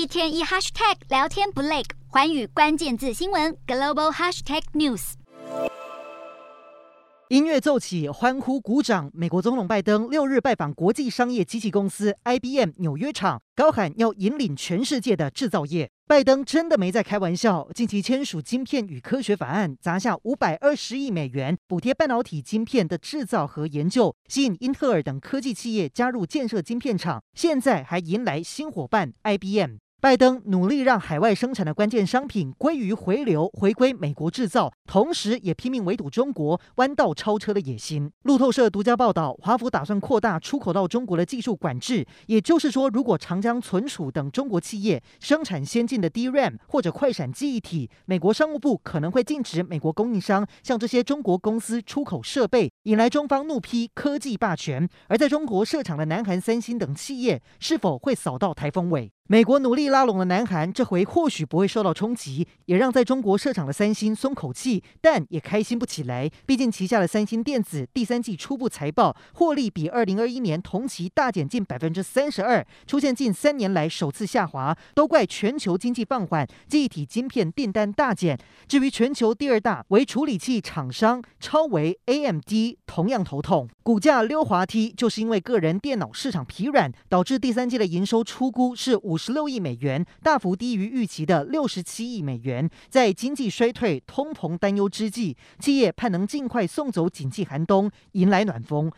一天一 hashtag 聊天不累，环宇关键字新闻 global hashtag news。音乐奏起，欢呼鼓掌。美国总统拜登六日拜访国际商业机器公司 IBM 纽约厂，高喊要引领全世界的制造业。拜登真的没在开玩笑，近期签署晶片与科学法案，砸下五百二十亿美元补贴半导体晶片的制造和研究，吸引英特尔等科技企业加入建设晶片厂。现在还迎来新伙伴 IBM。拜登努力让海外生产的关键商品归于回流，回归美国制造，同时也拼命围堵中国弯道超车的野心。路透社独家报道，华府打算扩大出口到中国的技术管制，也就是说，如果长江存储等中国企业生产先进的 DRAM 或者快闪记忆体，美国商务部可能会禁止美国供应商向这些中国公司出口设备，引来中方怒批科技霸权。而在中国设厂的南韩三星等企业，是否会扫到台风尾？美国努力拉拢了南韩，这回或许不会受到冲击，也让在中国设厂的三星松口气，但也开心不起来。毕竟旗下的三星电子第三季初步财报获利比二零二一年同期大减近百分之三十二，出现近三年来首次下滑，都怪全球经济放缓，记忆体晶片订单大减。至于全球第二大为处理器厂商超微 AMD 同样头痛，股价溜滑梯，就是因为个人电脑市场疲软，导致第三季的营收初估是五。十六亿美元，大幅低于预期的六十七亿美元。在经济衰退、通膨担忧之际，企业盼能尽快送走景气寒冬，迎来暖风。